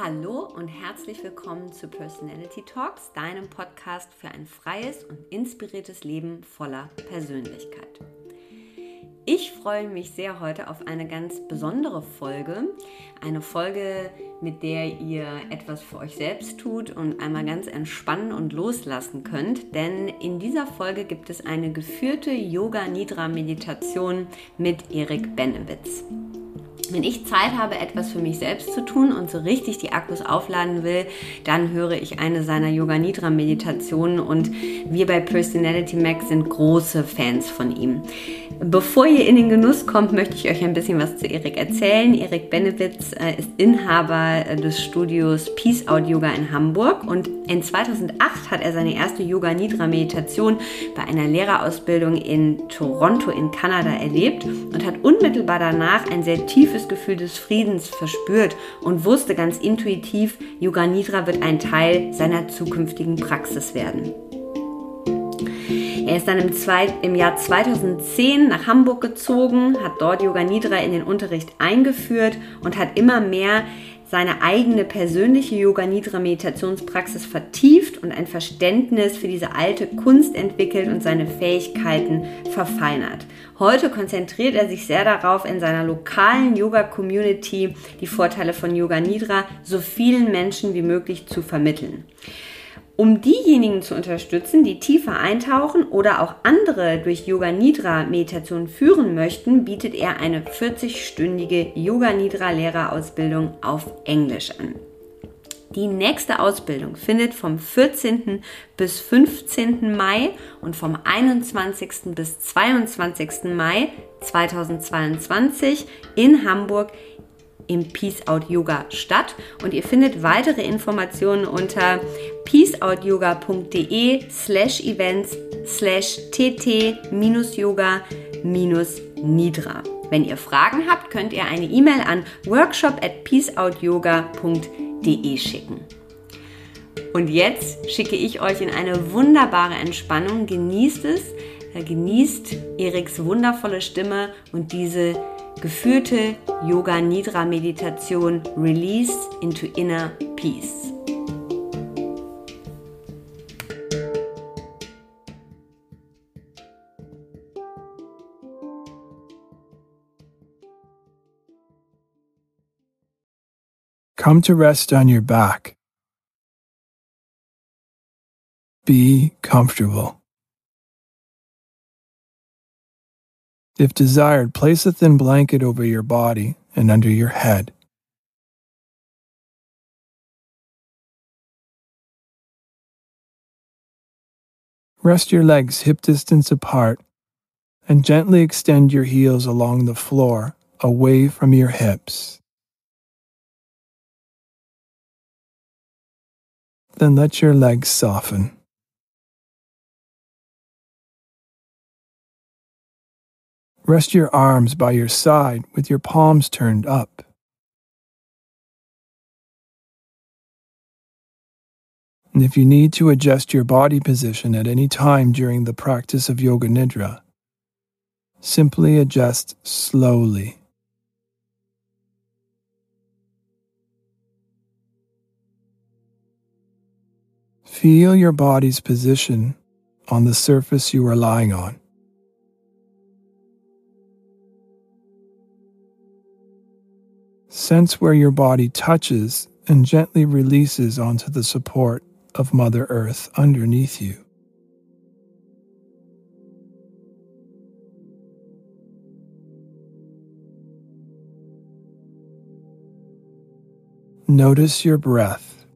Hallo und herzlich willkommen zu Personality Talks, deinem Podcast für ein freies und inspiriertes Leben voller Persönlichkeit. Ich freue mich sehr heute auf eine ganz besondere Folge. Eine Folge, mit der ihr etwas für euch selbst tut und einmal ganz entspannen und loslassen könnt. Denn in dieser Folge gibt es eine geführte Yoga-Nidra-Meditation mit Erik Benewitz. Wenn ich Zeit habe, etwas für mich selbst zu tun und so richtig die Akkus aufladen will, dann höre ich eine seiner Yoga Nidra Meditationen und wir bei Personality Max sind große Fans von ihm. Bevor ihr in den Genuss kommt, möchte ich euch ein bisschen was zu Erik erzählen. Erik Benewitz äh, ist Inhaber äh, des Studios Peace Out Yoga in Hamburg und in 2008 hat er seine erste Yoga Nidra Meditation bei einer Lehrerausbildung in Toronto in Kanada erlebt und hat unmittelbar danach ein sehr tiefes Gefühl des Friedens verspürt und wusste ganz intuitiv, Yoga Nidra wird ein Teil seiner zukünftigen Praxis werden. Er ist dann im, Zweit, im Jahr 2010 nach Hamburg gezogen, hat dort Yoga Nidra in den Unterricht eingeführt und hat immer mehr seine eigene persönliche Yoga Nidra Meditationspraxis vertieft und ein Verständnis für diese alte Kunst entwickelt und seine Fähigkeiten verfeinert. Heute konzentriert er sich sehr darauf, in seiner lokalen Yoga Community die Vorteile von Yoga Nidra so vielen Menschen wie möglich zu vermitteln. Um diejenigen zu unterstützen, die tiefer eintauchen oder auch andere durch Yoga Nidra Meditation führen möchten, bietet er eine 40-stündige Yoga Nidra Lehrerausbildung auf Englisch an. Die nächste Ausbildung findet vom 14. bis 15. Mai und vom 21. bis 22. Mai 2022 in Hamburg im Peace Out Yoga statt und ihr findet weitere Informationen unter peaceoutyoga.de slash events slash tt-yoga-nidra. Wenn ihr Fragen habt, könnt ihr eine E-Mail an workshop at peaceoutyoga.de schicken. Und jetzt schicke ich euch in eine wunderbare Entspannung. Genießt es, genießt Eriks wundervolle Stimme und diese geführte Yoga Nidra Meditation Release into Inner Peace. Come to rest on your back. Be comfortable. If desired, place a thin blanket over your body and under your head. Rest your legs hip distance apart and gently extend your heels along the floor away from your hips. Then let your legs soften. Rest your arms by your side with your palms turned up. And if you need to adjust your body position at any time during the practice of Yoga Nidra, simply adjust slowly. Feel your body's position on the surface you are lying on. Sense where your body touches and gently releases onto the support of Mother Earth underneath you. Notice your breath.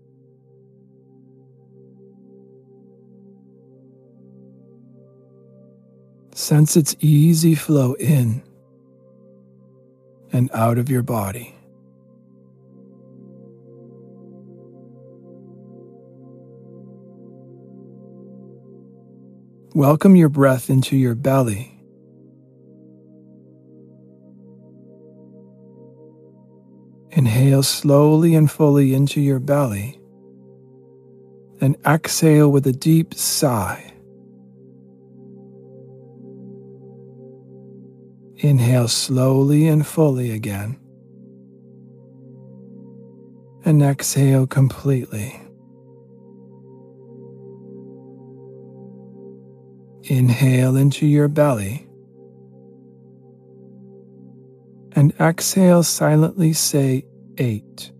Sense its easy flow in and out of your body. Welcome your breath into your belly. Inhale slowly and fully into your belly, and exhale with a deep sigh. Inhale slowly and fully again, and exhale completely. Inhale into your belly and exhale silently say eight.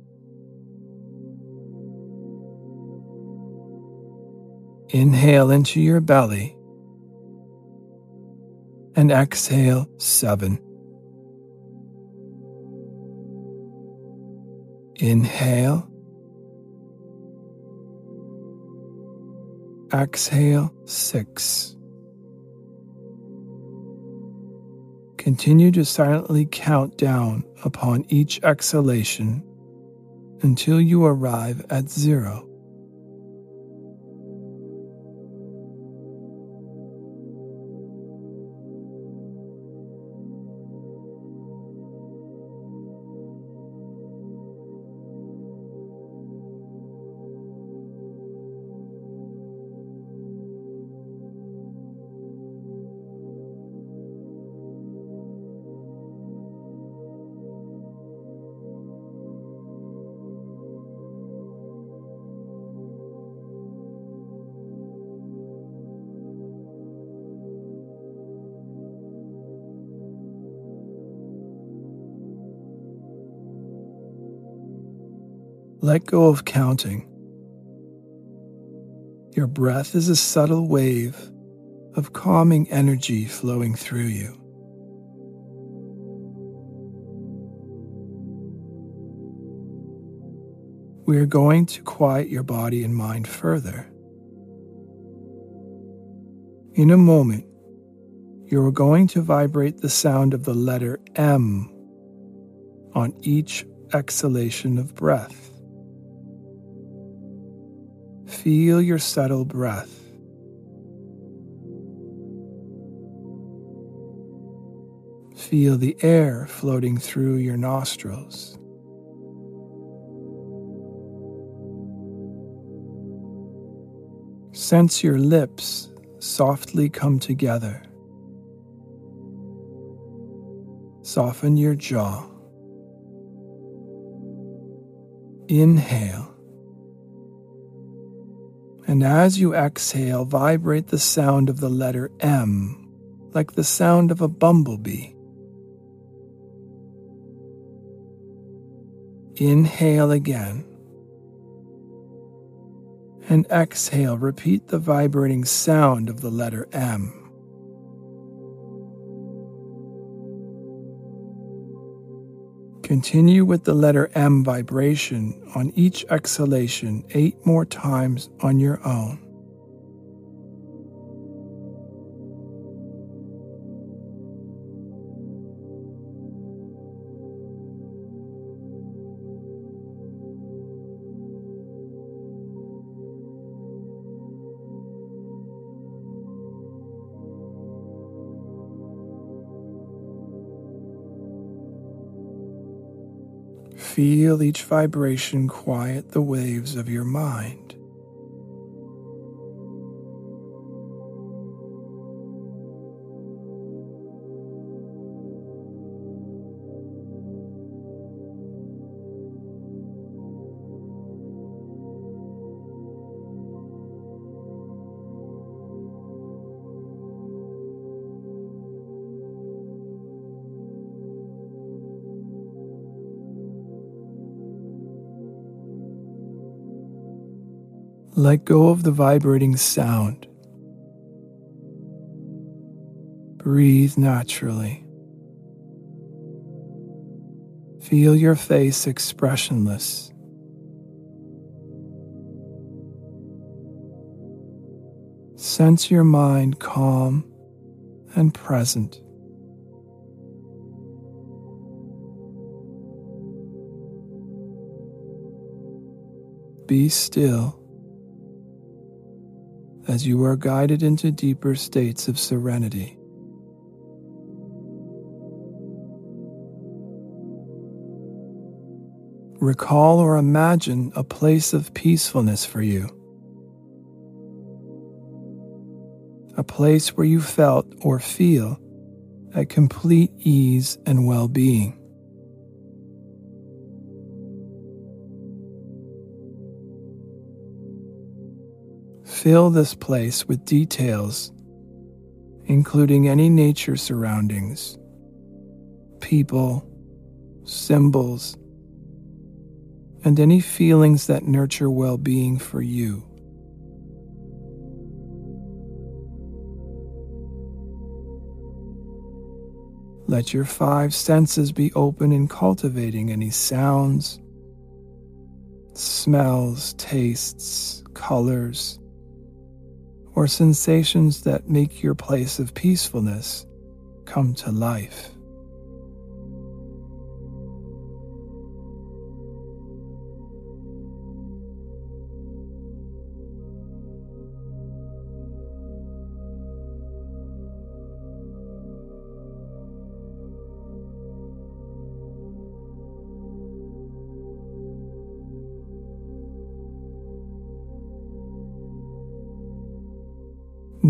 Inhale into your belly and exhale seven. Inhale. Exhale six. Continue to silently count down upon each exhalation until you arrive at zero. Let go of counting. Your breath is a subtle wave of calming energy flowing through you. We are going to quiet your body and mind further. In a moment, you are going to vibrate the sound of the letter M on each exhalation of breath. Feel your subtle breath. Feel the air floating through your nostrils. Sense your lips softly come together. Soften your jaw. Inhale. And as you exhale, vibrate the sound of the letter M like the sound of a bumblebee. Inhale again. And exhale, repeat the vibrating sound of the letter M. Continue with the letter M vibration on each exhalation eight more times on your own. Feel each vibration quiet the waves of your mind. Let go of the vibrating sound. Breathe naturally. Feel your face expressionless. Sense your mind calm and present. Be still as you are guided into deeper states of serenity. Recall or imagine a place of peacefulness for you. A place where you felt or feel at complete ease and well being. Fill this place with details, including any nature surroundings, people, symbols, and any feelings that nurture well being for you. Let your five senses be open in cultivating any sounds, smells, tastes, colors, or sensations that make your place of peacefulness come to life.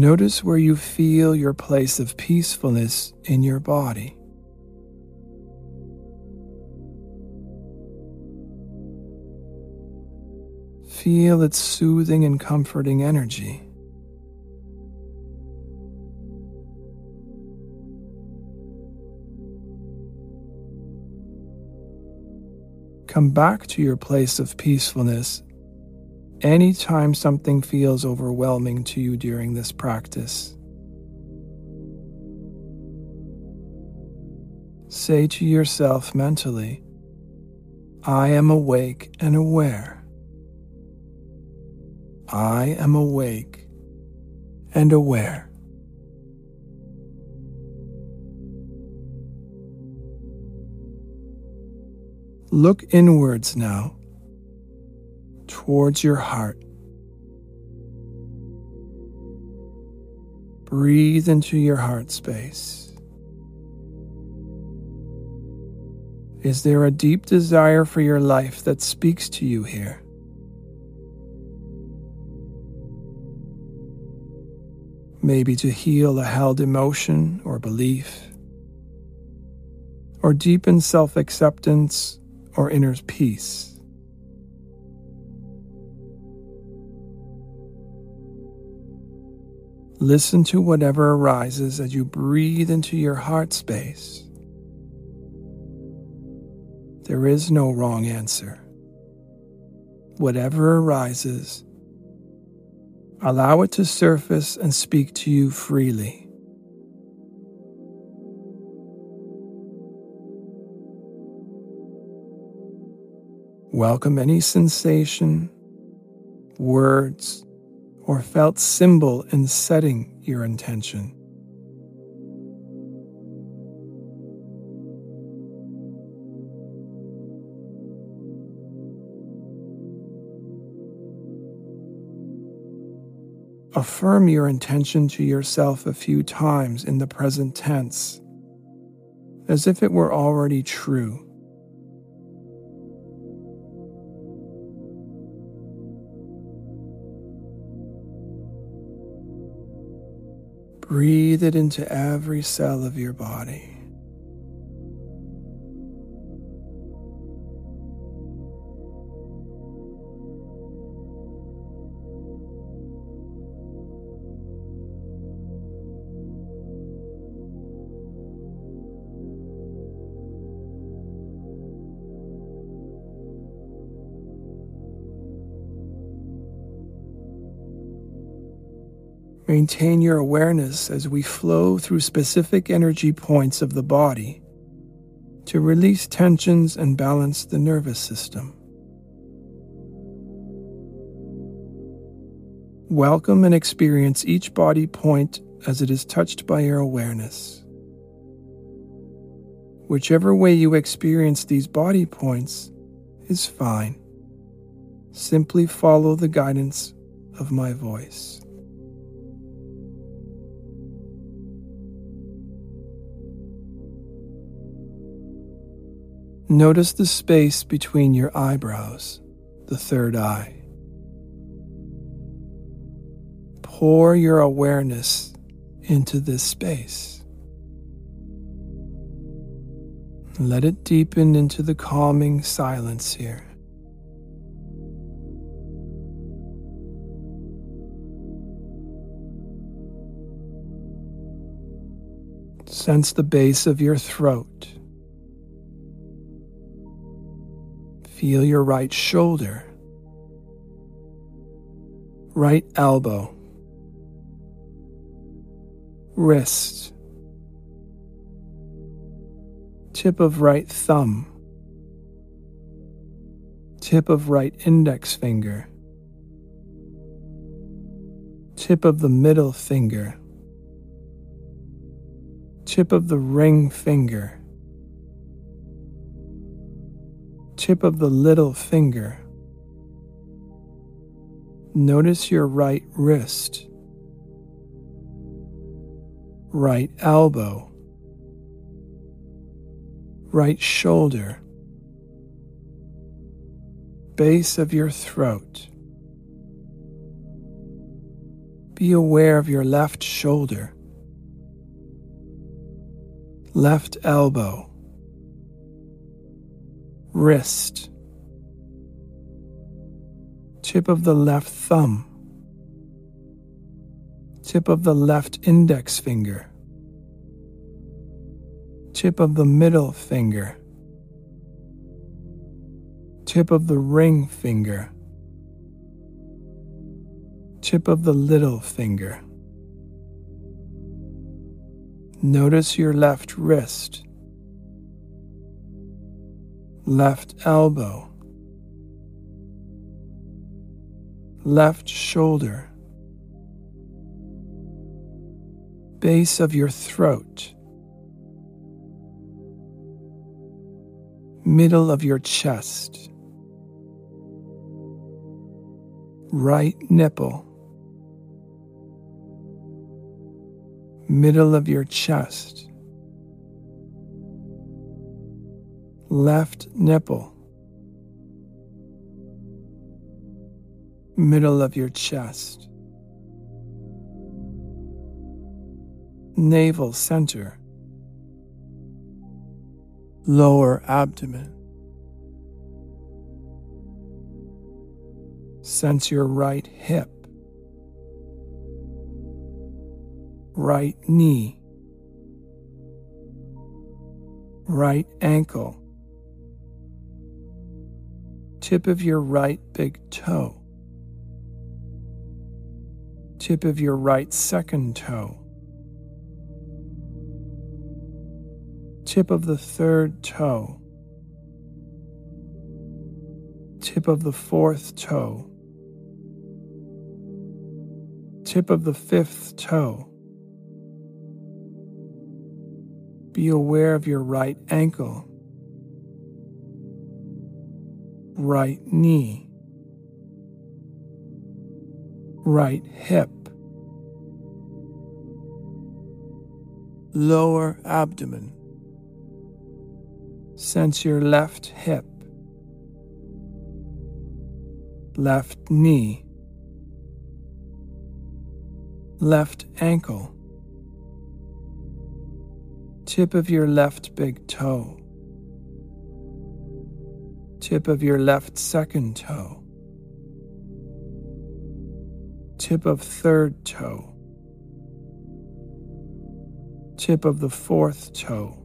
Notice where you feel your place of peacefulness in your body. Feel its soothing and comforting energy. Come back to your place of peacefulness anytime something feels overwhelming to you during this practice. Say to yourself mentally, I am awake and aware. I am awake and aware. Look inwards now towards your heart. Breathe into your heart space. Is there a deep desire for your life that speaks to you here? Maybe to heal a held emotion or belief, or deepen self acceptance or inner peace. Listen to whatever arises as you breathe into your heart space. There is no wrong answer. Whatever arises, allow it to surface and speak to you freely. Welcome any sensation, words, or felt symbol in setting your intention. Affirm your intention to yourself a few times in the present tense, as if it were already true. Breathe it into every cell of your body. Maintain your awareness as we flow through specific energy points of the body to release tensions and balance the nervous system. Welcome and experience each body point as it is touched by your awareness. Whichever way you experience these body points is fine. Simply follow the guidance of my voice. Notice the space between your eyebrows, the third eye. Pour your awareness into this space. Let it deepen into the calming silence here. Sense the base of your throat Feel your right shoulder, right elbow, wrist, tip of right thumb, tip of right index finger, tip of the middle finger, tip of the ring finger, tip of the little finger. Notice your right wrist, right elbow, right shoulder, base of your throat. Be aware of your left shoulder, left elbow, wrist, tip of the left thumb, tip of the left index finger, tip of the middle finger, tip of the ring finger, tip of the little finger. Notice your left wrist, left elbow, left shoulder, base of your throat, middle of your chest, right nipple, middle of your chest, left nipple, middle of your chest, navel center, lower abdomen. Sense your right hip, right knee, right ankle, tip of your right big toe, tip of your right second toe, tip of the third toe, tip of the fourth toe, tip of the fifth toe. Be aware of your right ankle, right knee, right hip, lower abdomen. Sense your left hip, left knee, left ankle, tip of your left big toe, tip of your left second toe, tip of third toe, tip of the fourth toe,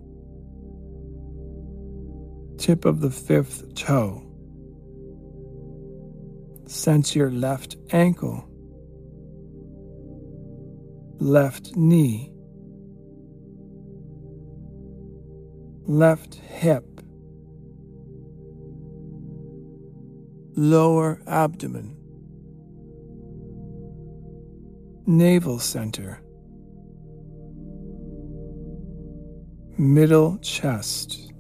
tip of the fifth toe. Sense your left ankle, left knee, left hip, lower abdomen, navel center, middle chest.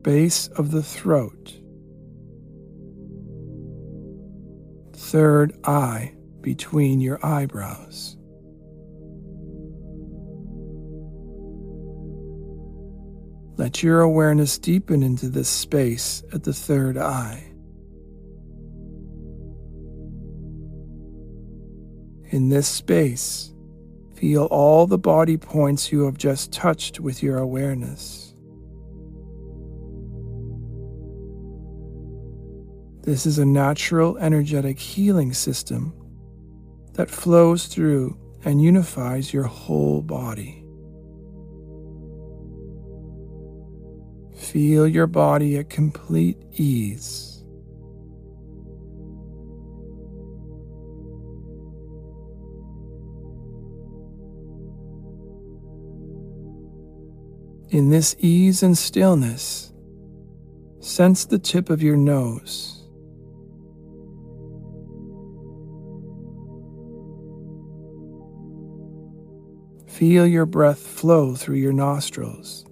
Base of the throat, third eye between your eyebrows. Let your awareness deepen into this space at the third eye. In this space, feel all the body points you have just touched with your awareness. This is a natural energetic healing system that flows through and unifies your whole body. Feel your body at complete ease. In this ease and stillness, sense the tip of your nose. Feel your breath flow through your nostrils.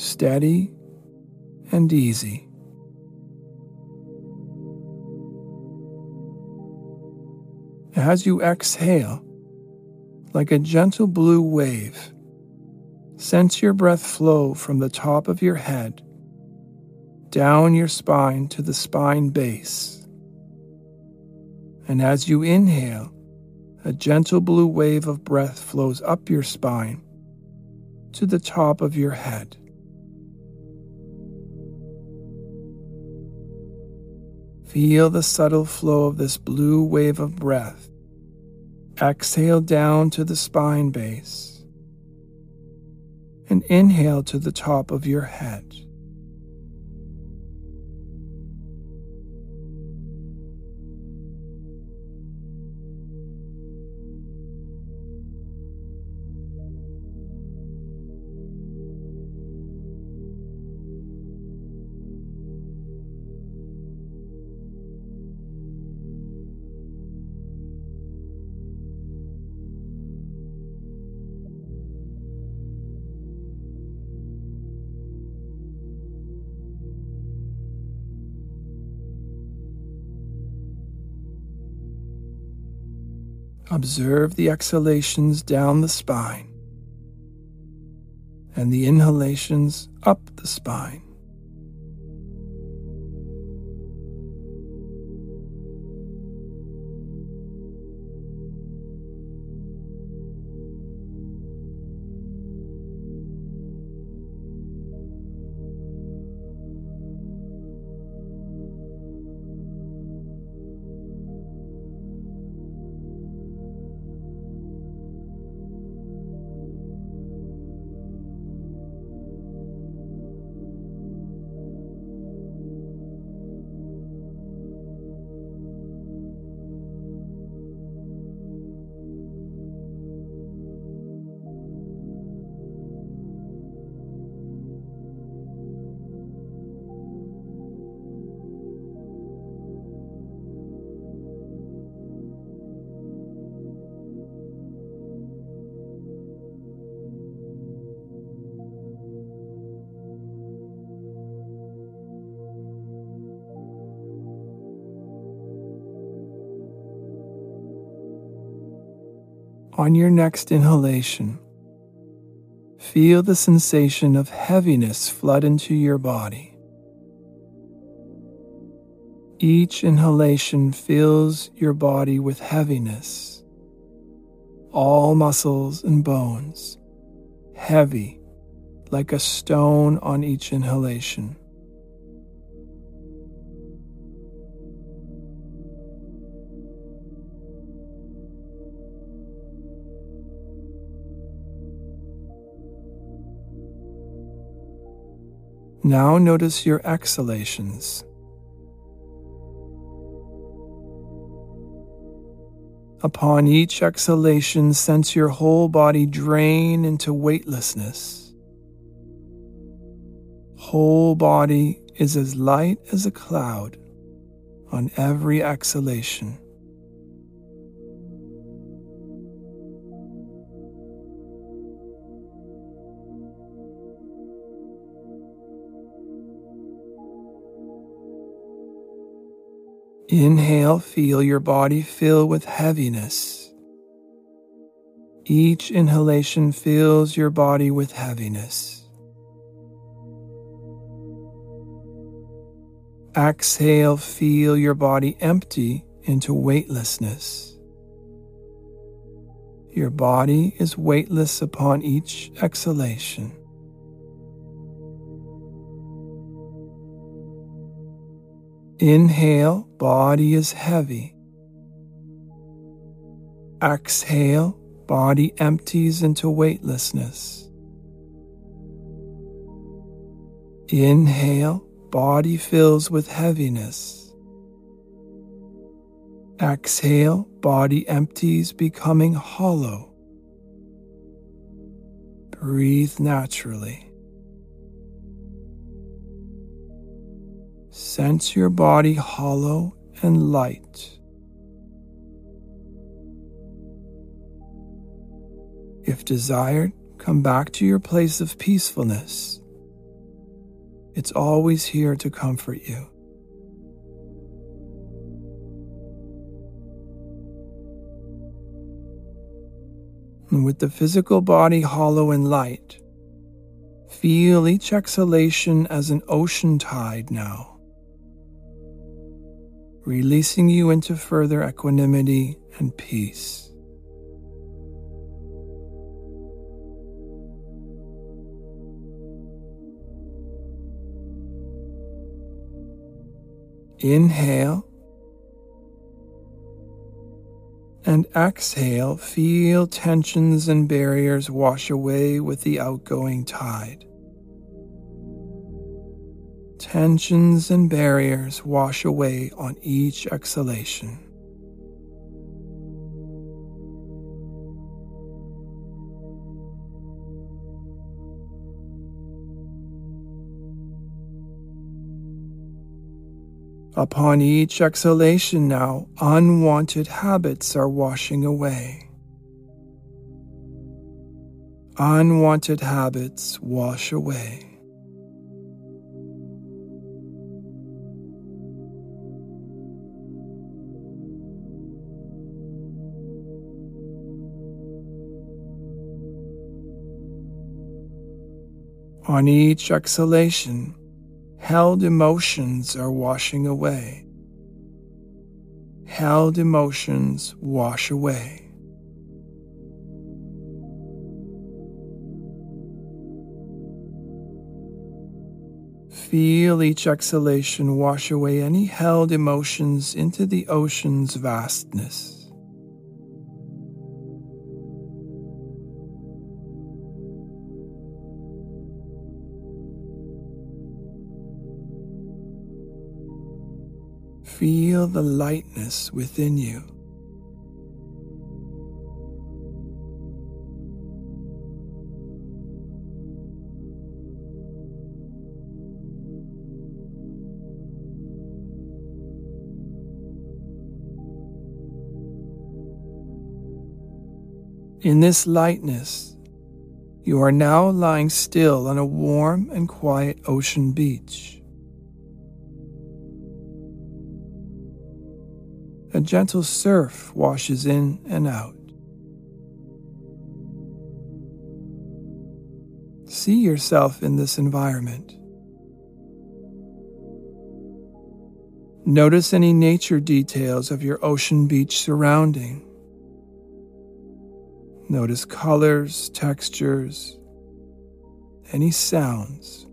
Steady and easy. As you exhale, like a gentle blue wave, sense your breath flow from the top of your head down your spine to the spine base. And as you inhale, a gentle blue wave of breath flows up your spine to the top of your head. Feel the subtle flow of this blue wave of breath. Exhale down to the spine base and inhale to the top of your head. Observe the exhalations down the spine and the inhalations up the spine. On your next inhalation, feel the sensation of heaviness flood into your body. Each inhalation fills your body with heaviness, all muscles and bones, heavy like a stone on each inhalation. Now notice your exhalations. Upon each exhalation, sense your whole body drain into weightlessness. Whole body is as light as a cloud on every exhalation. Inhale, feel your body fill with heaviness. Each inhalation fills your body with heaviness. Exhale, feel your body empty into weightlessness. Your body is weightless upon each exhalation. Inhale, body is heavy, Exhale, body empties into weightlessness. Inhale, body fills with heaviness. Exhale, body empties, becoming hollow. Breathe naturally. Sense your body hollow and light. If desired, come back to your place of peacefulness. It's always here to comfort you. And with the physical body hollow and light, feel each exhalation as an ocean tide now, releasing you into further equanimity and peace. Inhale and exhale. Feel tensions and barriers wash away with the outgoing tide. Tensions and barriers wash away on each exhalation. Upon each exhalation now, unwanted habits are washing away. Unwanted habits wash away. On each exhalation, Held emotions are washing away. Held emotions wash away. Feel each exhalation wash away any held emotions into the ocean's vastness. Feel the lightness within you. In this lightness, you are now lying still on a warm and quiet ocean beach. A gentle surf washes in and out. See yourself in this environment. Notice any nature details of your ocean beach surrounding. Notice colors, textures, any sounds.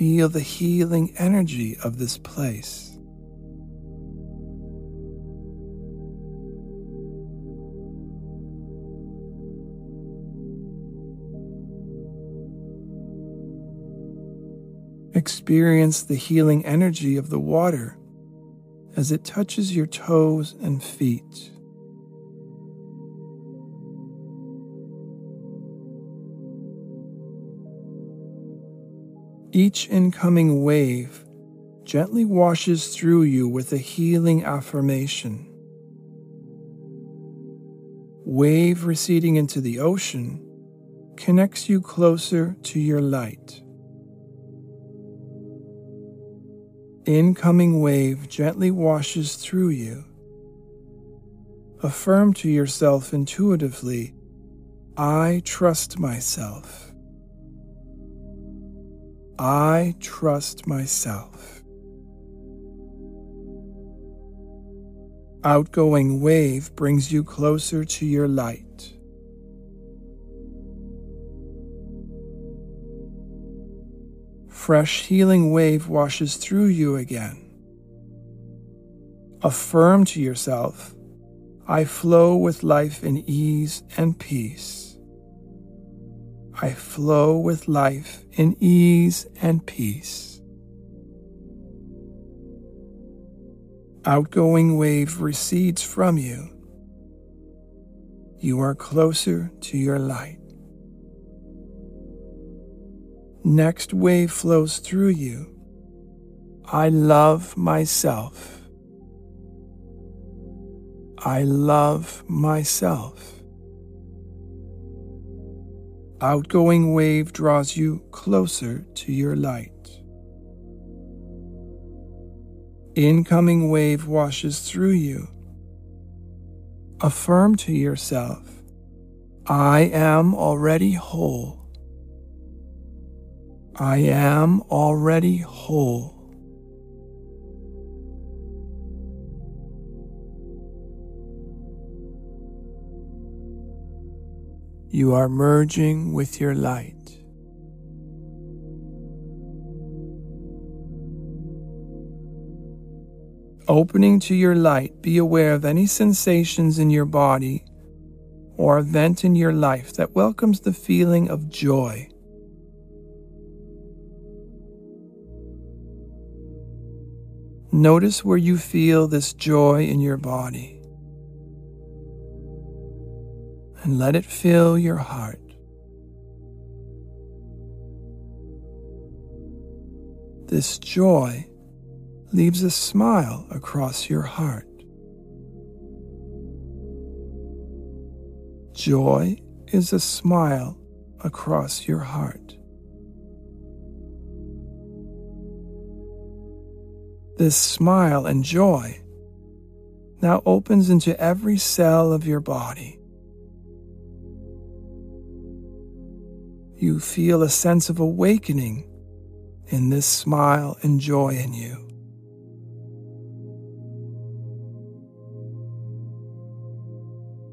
Feel the healing energy of this place. Experience the healing energy of the water as it touches your toes and feet. Each incoming wave gently washes through you with a healing affirmation. Wave receding into the ocean connects you closer to your light. Incoming wave gently washes through you. Affirm to yourself intuitively, I trust myself. I trust myself. outgoing wave brings you closer to your light. Fresh healing wave washes through you again. Affirm to yourself, I flow with life in ease and peace. I flow with life in ease and peace. Outgoing wave recedes from you. You are closer to your light. Next wave flows through you. I love myself. I love myself. Outgoing wave draws you closer to your light. Incoming wave washes through you. Affirm to yourself, I am already whole. I am already whole. You are merging with your light. Opening to your light, be aware of any sensations in your body or event in your life that welcomes the feeling of joy. Notice where you feel this joy in your body. And let it fill your heart. This joy leaves a smile across your heart. Joy is a smile across your heart. This smile and joy now opens into every cell of your body. You feel a sense of awakening in this smile and joy in you.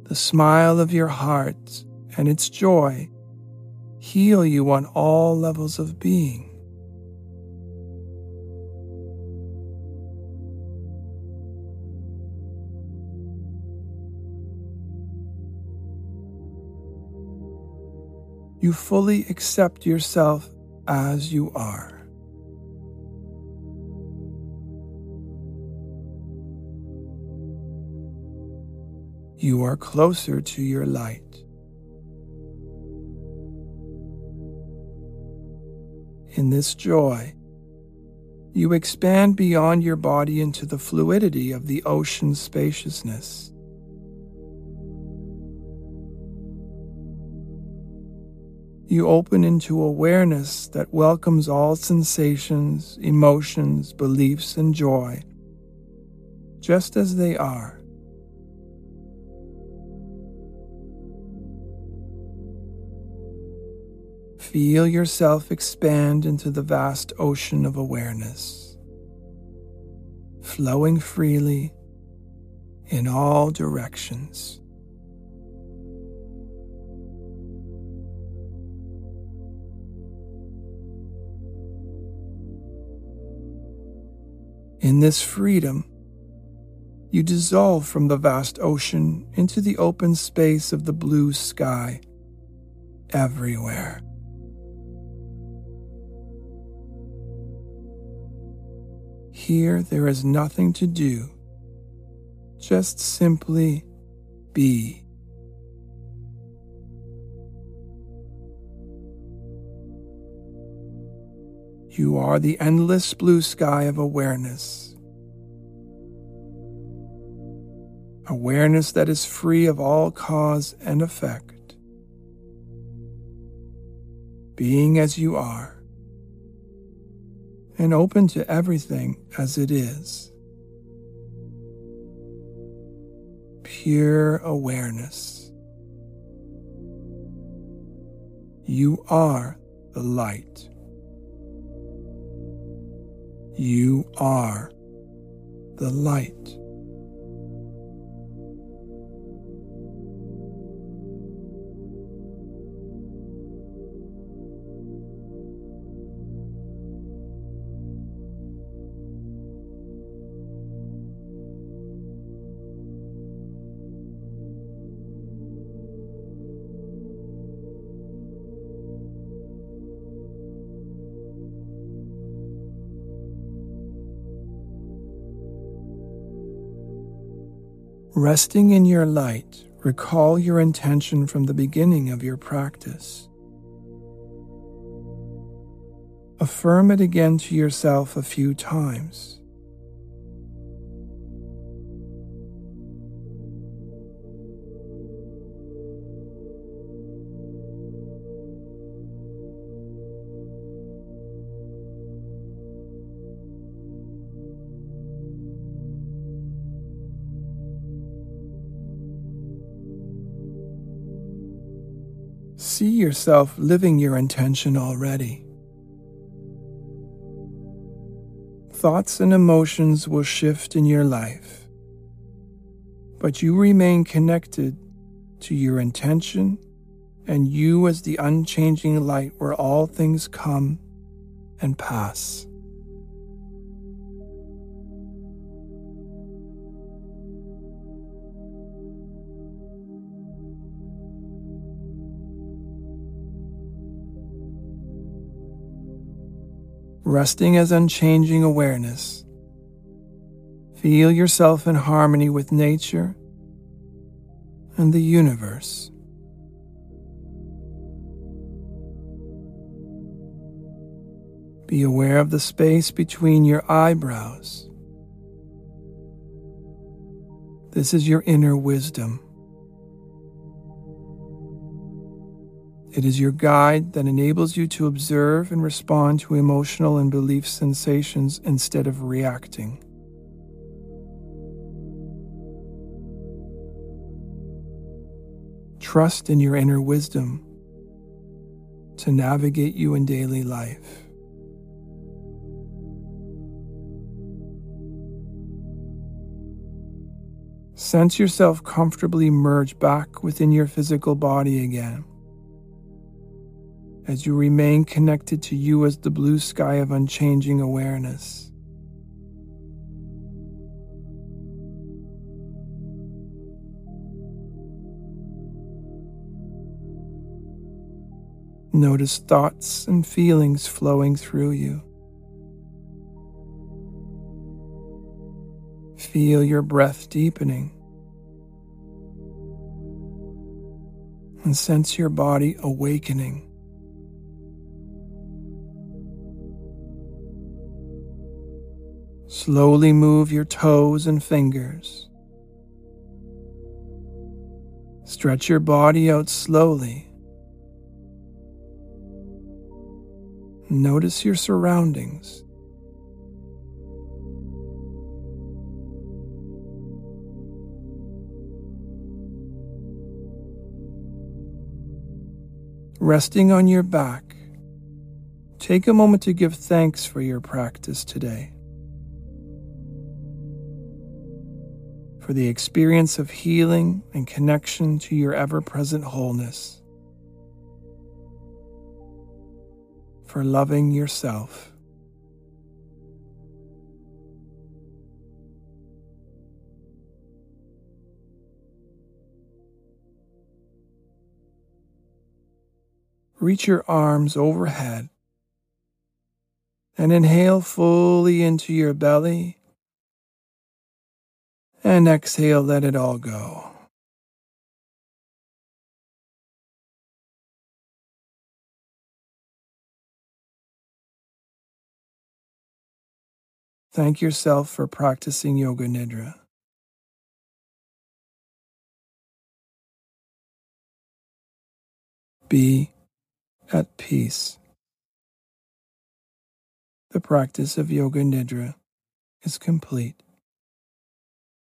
The smile of your heart and its joy heal you on all levels of being. You fully accept yourself as you are. You are closer to your light. In this joy, you expand beyond your body into the fluidity of the ocean's spaciousness. You open into awareness that welcomes all sensations, emotions, beliefs, and joy, just as they are. Feel yourself expand into the vast ocean of awareness, flowing freely in all directions. In this freedom, you dissolve from the vast ocean into the open space of the blue sky everywhere. Here there is nothing to do, just simply be. You are the endless blue sky of awareness. Awareness that is free of all cause and effect. Being as you are and open to everything as it is. Pure awareness. You are the light. You are the light. Resting in your light, recall your intention from the beginning of your practice. Affirm it again to yourself a few times. See yourself living your intention already. Thoughts and emotions will shift in your life, but you remain connected to your intention and you as the unchanging light where all things come and pass. Resting as unchanging awareness. Feel yourself in harmony with nature and the universe. Be aware of the space between your eyebrows. This is your inner wisdom. It is your guide that enables you to observe and respond to emotional and belief sensations instead of reacting. Trust in your inner wisdom to navigate you in daily life. Sense yourself comfortably merge back within your physical body again as you remain connected to you as the blue sky of unchanging awareness. Notice thoughts and feelings flowing through you. Feel your breath deepening. And sense your body awakening. Slowly move your toes and fingers. Stretch your body out slowly. Notice your surroundings. Resting on your back, take a moment to give thanks for your practice today. For the experience of healing and connection to your ever present wholeness, for loving yourself. Reach your arms overhead and inhale fully into your belly and exhale, let it all go. Thank yourself for practicing Yoga Nidra. Be at peace. The practice of Yoga Nidra is complete.